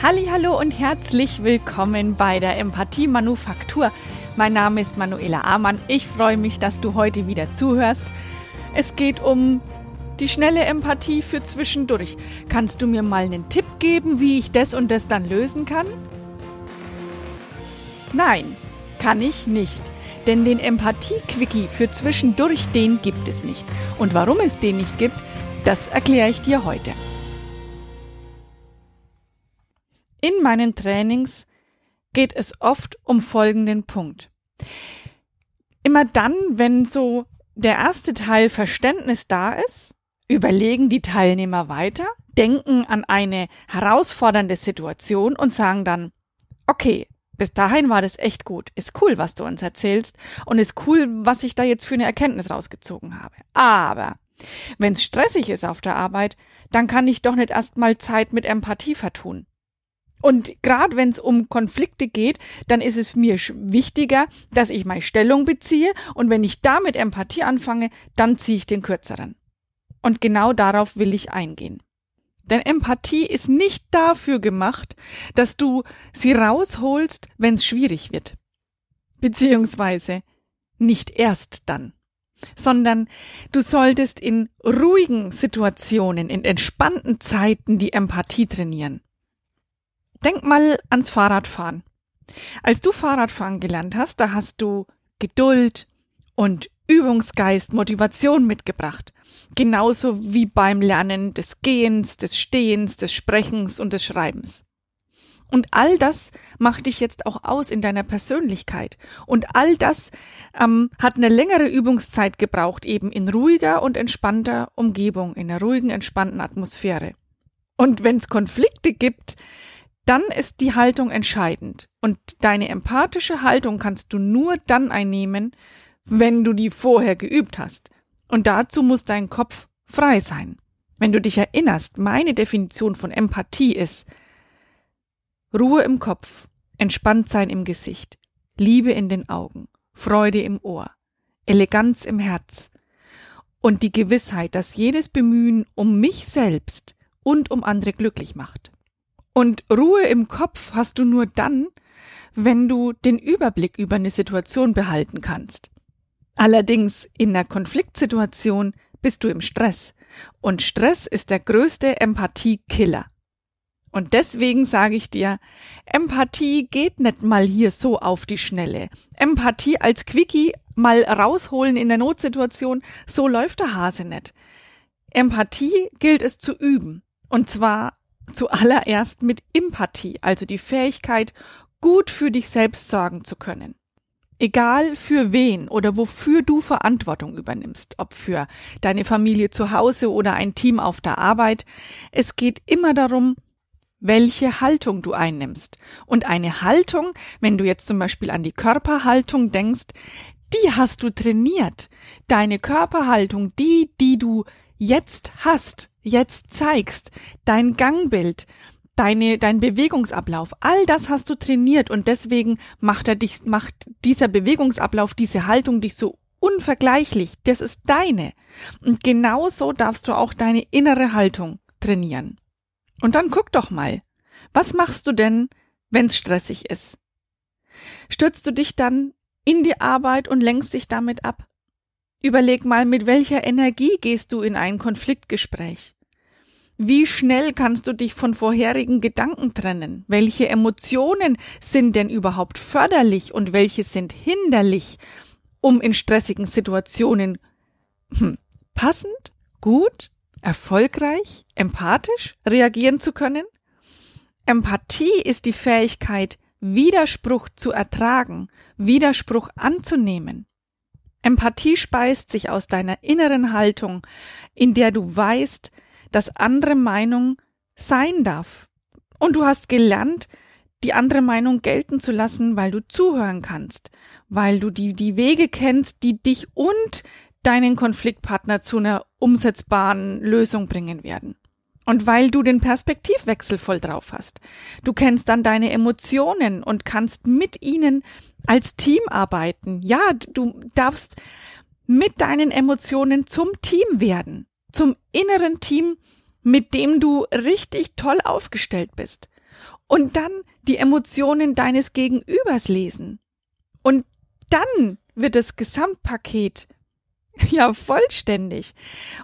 Hallo und herzlich willkommen bei der Empathie Manufaktur. Mein Name ist Manuela Amann. Ich freue mich, dass du heute wieder zuhörst. Es geht um die schnelle Empathie für zwischendurch. Kannst du mir mal einen Tipp geben, wie ich das und das dann lösen kann? Nein, kann ich nicht. Denn den Empathie-Quickie für zwischendurch, den gibt es nicht. Und warum es den nicht gibt, das erkläre ich dir heute. In meinen Trainings geht es oft um folgenden Punkt. Immer dann, wenn so der erste Teil Verständnis da ist, überlegen die Teilnehmer weiter, denken an eine herausfordernde Situation und sagen dann, okay, bis dahin war das echt gut. Ist cool, was du uns erzählst und ist cool, was ich da jetzt für eine Erkenntnis rausgezogen habe. Aber wenn es stressig ist auf der Arbeit, dann kann ich doch nicht erstmal Zeit mit Empathie vertun. Und gerade wenn es um Konflikte geht, dann ist es mir wichtiger, dass ich meine Stellung beziehe und wenn ich da mit Empathie anfange, dann ziehe ich den kürzeren. Und genau darauf will ich eingehen. Denn Empathie ist nicht dafür gemacht, dass du sie rausholst, wenn es schwierig wird. Beziehungsweise nicht erst dann. Sondern du solltest in ruhigen Situationen, in entspannten Zeiten die Empathie trainieren. Denk mal ans Fahrradfahren. Als du Fahrradfahren gelernt hast, da hast du Geduld und Übungsgeist, Motivation mitgebracht. Genauso wie beim Lernen des Gehens, des Stehens, des Sprechens und des Schreibens. Und all das macht dich jetzt auch aus in deiner Persönlichkeit. Und all das ähm, hat eine längere Übungszeit gebraucht, eben in ruhiger und entspannter Umgebung, in einer ruhigen, entspannten Atmosphäre. Und wenn es Konflikte gibt, dann ist die Haltung entscheidend. Und deine empathische Haltung kannst du nur dann einnehmen, wenn du die vorher geübt hast. Und dazu muss dein Kopf frei sein. Wenn du dich erinnerst, meine Definition von Empathie ist Ruhe im Kopf, Entspanntsein im Gesicht, Liebe in den Augen, Freude im Ohr, Eleganz im Herz und die Gewissheit, dass jedes Bemühen um mich selbst und um andere glücklich macht. Und Ruhe im Kopf hast du nur dann, wenn du den Überblick über eine Situation behalten kannst. Allerdings in einer Konfliktsituation bist du im Stress. Und Stress ist der größte Empathiekiller. Und deswegen sage ich dir, Empathie geht nicht mal hier so auf die Schnelle. Empathie als Quickie mal rausholen in der Notsituation, so läuft der Hase nicht. Empathie gilt es zu üben. Und zwar zuallererst mit Empathie, also die Fähigkeit, gut für dich selbst sorgen zu können. Egal für wen oder wofür du Verantwortung übernimmst, ob für deine Familie zu Hause oder ein Team auf der Arbeit, es geht immer darum, welche Haltung du einnimmst. Und eine Haltung, wenn du jetzt zum Beispiel an die Körperhaltung denkst, die hast du trainiert. Deine Körperhaltung, die, die du jetzt hast, jetzt zeigst, dein Gangbild, deine, dein Bewegungsablauf, all das hast du trainiert und deswegen macht er dich, macht dieser Bewegungsablauf, diese Haltung dich so unvergleichlich. Das ist deine. Und genauso darfst du auch deine innere Haltung trainieren. Und dann guck doch mal. Was machst du denn, wenn's stressig ist? Stürzt du dich dann in die Arbeit und lenkst dich damit ab? Überleg mal, mit welcher Energie gehst du in ein Konfliktgespräch? Wie schnell kannst du dich von vorherigen Gedanken trennen? Welche Emotionen sind denn überhaupt förderlich und welche sind hinderlich, um in stressigen Situationen hm, passend, gut, erfolgreich, empathisch reagieren zu können? Empathie ist die Fähigkeit, Widerspruch zu ertragen, Widerspruch anzunehmen. Empathie speist sich aus deiner inneren Haltung, in der du weißt, dass andere Meinung sein darf. Und du hast gelernt, die andere Meinung gelten zu lassen, weil du zuhören kannst, weil du die, die Wege kennst, die dich und deinen Konfliktpartner zu einer umsetzbaren Lösung bringen werden. Und weil du den Perspektivwechsel voll drauf hast. Du kennst dann deine Emotionen und kannst mit ihnen als Team arbeiten. Ja, du darfst mit deinen Emotionen zum Team werden, zum inneren Team, mit dem du richtig toll aufgestellt bist. und dann die Emotionen deines Gegenübers lesen. Und dann wird das Gesamtpaket ja vollständig.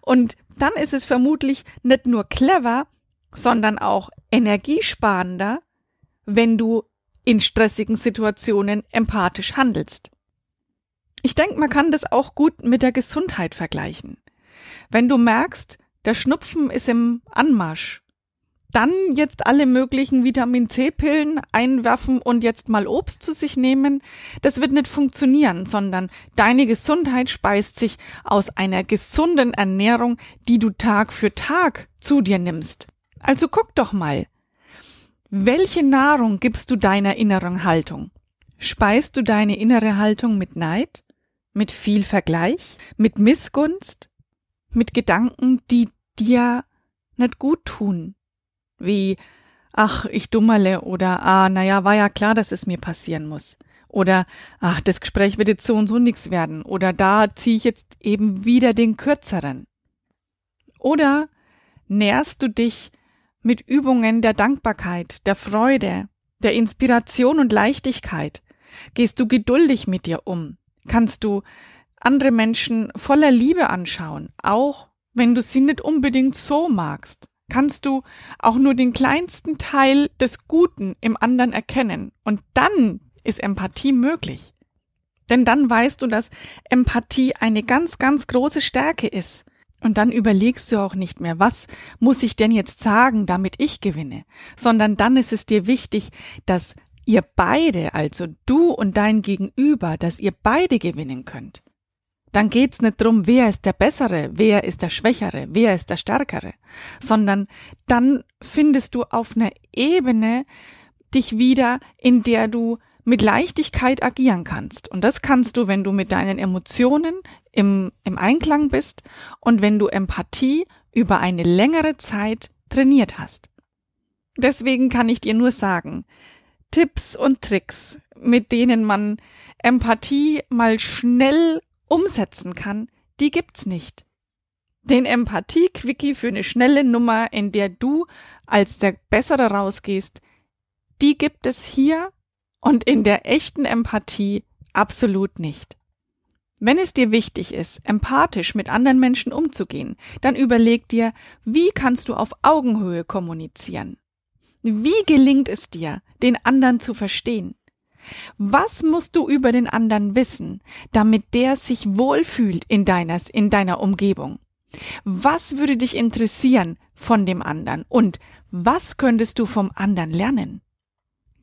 Und dann ist es vermutlich nicht nur clever, sondern auch energiesparender, wenn du in stressigen Situationen empathisch handelst. Ich denke, man kann das auch gut mit der Gesundheit vergleichen. Wenn du merkst, der Schnupfen ist im Anmarsch, dann jetzt alle möglichen Vitamin C-Pillen einwerfen und jetzt mal Obst zu sich nehmen, das wird nicht funktionieren, sondern deine Gesundheit speist sich aus einer gesunden Ernährung, die du Tag für Tag zu dir nimmst. Also guck doch mal. Welche Nahrung gibst du deiner inneren Haltung? Speist du deine innere Haltung mit Neid? Mit viel Vergleich? Mit Missgunst? Mit Gedanken, die dir nicht gut tun? Wie ach, ich dummerle oder ah, naja, war ja klar, dass es mir passieren muss. Oder ach, das Gespräch wird jetzt so und so nix werden. Oder da ziehe ich jetzt eben wieder den kürzeren. Oder nährst du dich mit Übungen der Dankbarkeit, der Freude, der Inspiration und Leichtigkeit? Gehst du geduldig mit dir um? Kannst du andere Menschen voller Liebe anschauen, auch wenn du sie nicht unbedingt so magst? Kannst du auch nur den kleinsten Teil des Guten im anderen erkennen. Und dann ist Empathie möglich. Denn dann weißt du, dass Empathie eine ganz, ganz große Stärke ist. Und dann überlegst du auch nicht mehr, was muss ich denn jetzt sagen, damit ich gewinne, sondern dann ist es dir wichtig, dass ihr beide, also du und dein Gegenüber, dass ihr beide gewinnen könnt dann geht's nicht drum, wer ist der Bessere, wer ist der Schwächere, wer ist der Stärkere, sondern dann findest du auf einer Ebene dich wieder, in der du mit Leichtigkeit agieren kannst. Und das kannst du, wenn du mit deinen Emotionen im, im Einklang bist und wenn du Empathie über eine längere Zeit trainiert hast. Deswegen kann ich dir nur sagen, Tipps und Tricks, mit denen man Empathie mal schnell umsetzen kann, die gibt's nicht. Den Empathie-Quickie für eine schnelle Nummer, in der du als der Bessere rausgehst, die gibt es hier und in der echten Empathie absolut nicht. Wenn es dir wichtig ist, empathisch mit anderen Menschen umzugehen, dann überleg dir, wie kannst du auf Augenhöhe kommunizieren? Wie gelingt es dir, den anderen zu verstehen? Was musst du über den anderen wissen, damit der sich wohlfühlt in deiner, in deiner Umgebung? Was würde dich interessieren von dem anderen und was könntest du vom anderen lernen?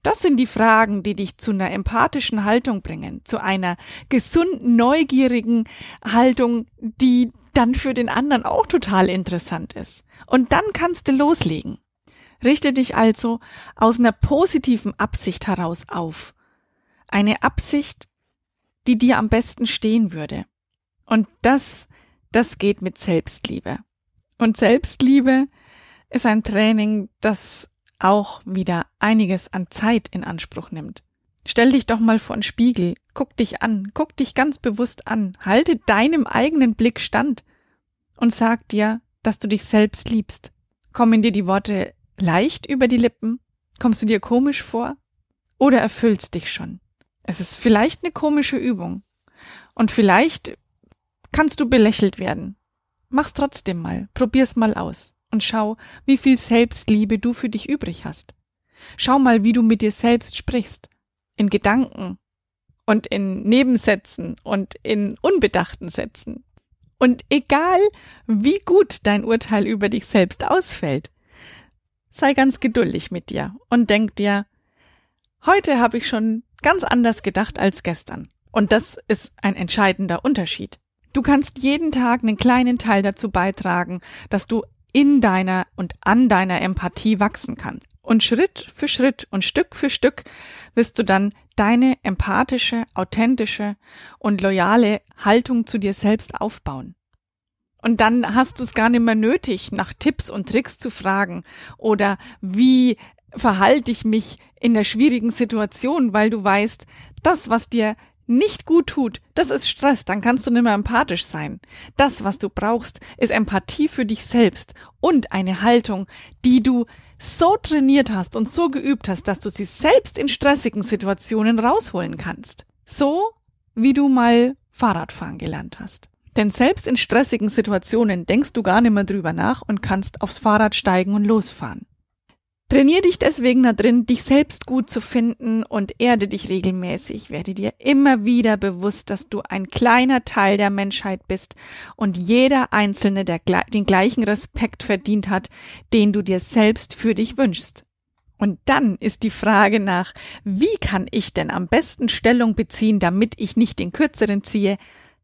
Das sind die Fragen, die dich zu einer empathischen Haltung bringen, zu einer gesunden, neugierigen Haltung, die dann für den anderen auch total interessant ist. Und dann kannst du loslegen. Richte dich also aus einer positiven Absicht heraus auf eine Absicht, die dir am besten stehen würde. Und das, das geht mit Selbstliebe. Und Selbstliebe ist ein Training, das auch wieder einiges an Zeit in Anspruch nimmt. Stell dich doch mal vor den Spiegel, guck dich an, guck dich ganz bewusst an, halte deinem eigenen Blick stand und sag dir, dass du dich selbst liebst. Kommen dir die Worte leicht über die Lippen? Kommst du dir komisch vor? Oder erfüllst dich schon? Es ist vielleicht eine komische Übung. Und vielleicht kannst du belächelt werden. Mach's trotzdem mal. Probier's mal aus. Und schau, wie viel Selbstliebe du für dich übrig hast. Schau mal, wie du mit dir selbst sprichst. In Gedanken und in Nebensätzen und in unbedachten Sätzen. Und egal, wie gut dein Urteil über dich selbst ausfällt, sei ganz geduldig mit dir und denk dir, heute habe ich schon ganz anders gedacht als gestern. Und das ist ein entscheidender Unterschied. Du kannst jeden Tag einen kleinen Teil dazu beitragen, dass du in deiner und an deiner Empathie wachsen kannst. Und Schritt für Schritt und Stück für Stück wirst du dann deine empathische, authentische und loyale Haltung zu dir selbst aufbauen. Und dann hast du es gar nicht mehr nötig, nach Tipps und Tricks zu fragen oder wie verhalte ich mich in der schwierigen Situation, weil du weißt, das, was dir nicht gut tut, das ist Stress, dann kannst du nicht mehr empathisch sein. Das, was du brauchst, ist Empathie für dich selbst und eine Haltung, die du so trainiert hast und so geübt hast, dass du sie selbst in stressigen Situationen rausholen kannst. So wie du mal Fahrradfahren gelernt hast. Denn selbst in stressigen Situationen denkst du gar nicht mehr drüber nach und kannst aufs Fahrrad steigen und losfahren. Trainier dich deswegen da drin, dich selbst gut zu finden und erde dich regelmäßig. Werde dir immer wieder bewusst, dass du ein kleiner Teil der Menschheit bist und jeder Einzelne der, den gleichen Respekt verdient hat, den du dir selbst für dich wünschst. Und dann ist die Frage nach, wie kann ich denn am besten Stellung beziehen, damit ich nicht den kürzeren ziehe,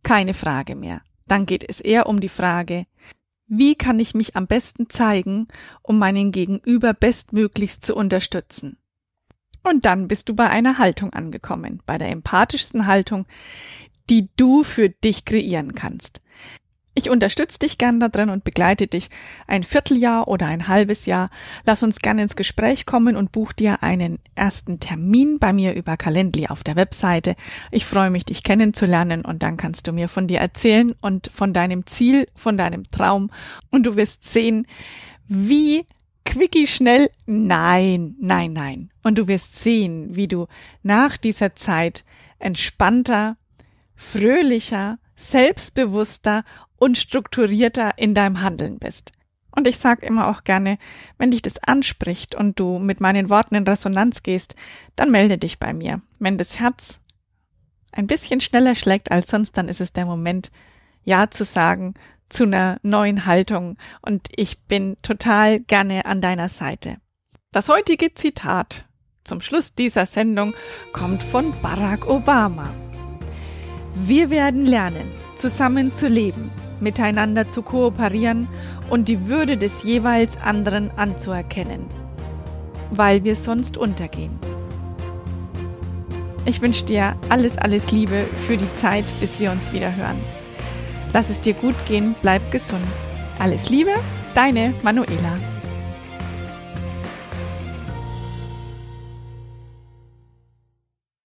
keine Frage mehr. Dann geht es eher um die Frage, wie kann ich mich am besten zeigen, um meinen Gegenüber bestmöglichst zu unterstützen? Und dann bist du bei einer Haltung angekommen, bei der empathischsten Haltung, die du für dich kreieren kannst. Ich unterstütze dich gern da drin und begleite dich ein Vierteljahr oder ein halbes Jahr. Lass uns gern ins Gespräch kommen und buch dir einen ersten Termin bei mir über Calendly auf der Webseite. Ich freue mich, dich kennenzulernen und dann kannst du mir von dir erzählen und von deinem Ziel, von deinem Traum und du wirst sehen, wie quickie schnell, nein, nein, nein. Und du wirst sehen, wie du nach dieser Zeit entspannter, fröhlicher, selbstbewusster und strukturierter in deinem Handeln bist. Und ich sage immer auch gerne, wenn dich das anspricht und du mit meinen Worten in Resonanz gehst, dann melde dich bei mir. Wenn das Herz ein bisschen schneller schlägt als sonst, dann ist es der Moment, Ja zu sagen zu einer neuen Haltung und ich bin total gerne an deiner Seite. Das heutige Zitat zum Schluss dieser Sendung kommt von Barack Obama. Wir werden lernen, zusammen zu leben miteinander zu kooperieren und die Würde des jeweils anderen anzuerkennen, weil wir sonst untergehen. Ich wünsche dir alles, alles Liebe für die Zeit, bis wir uns wieder hören. Lass es dir gut gehen, bleib gesund. Alles Liebe, deine Manuela.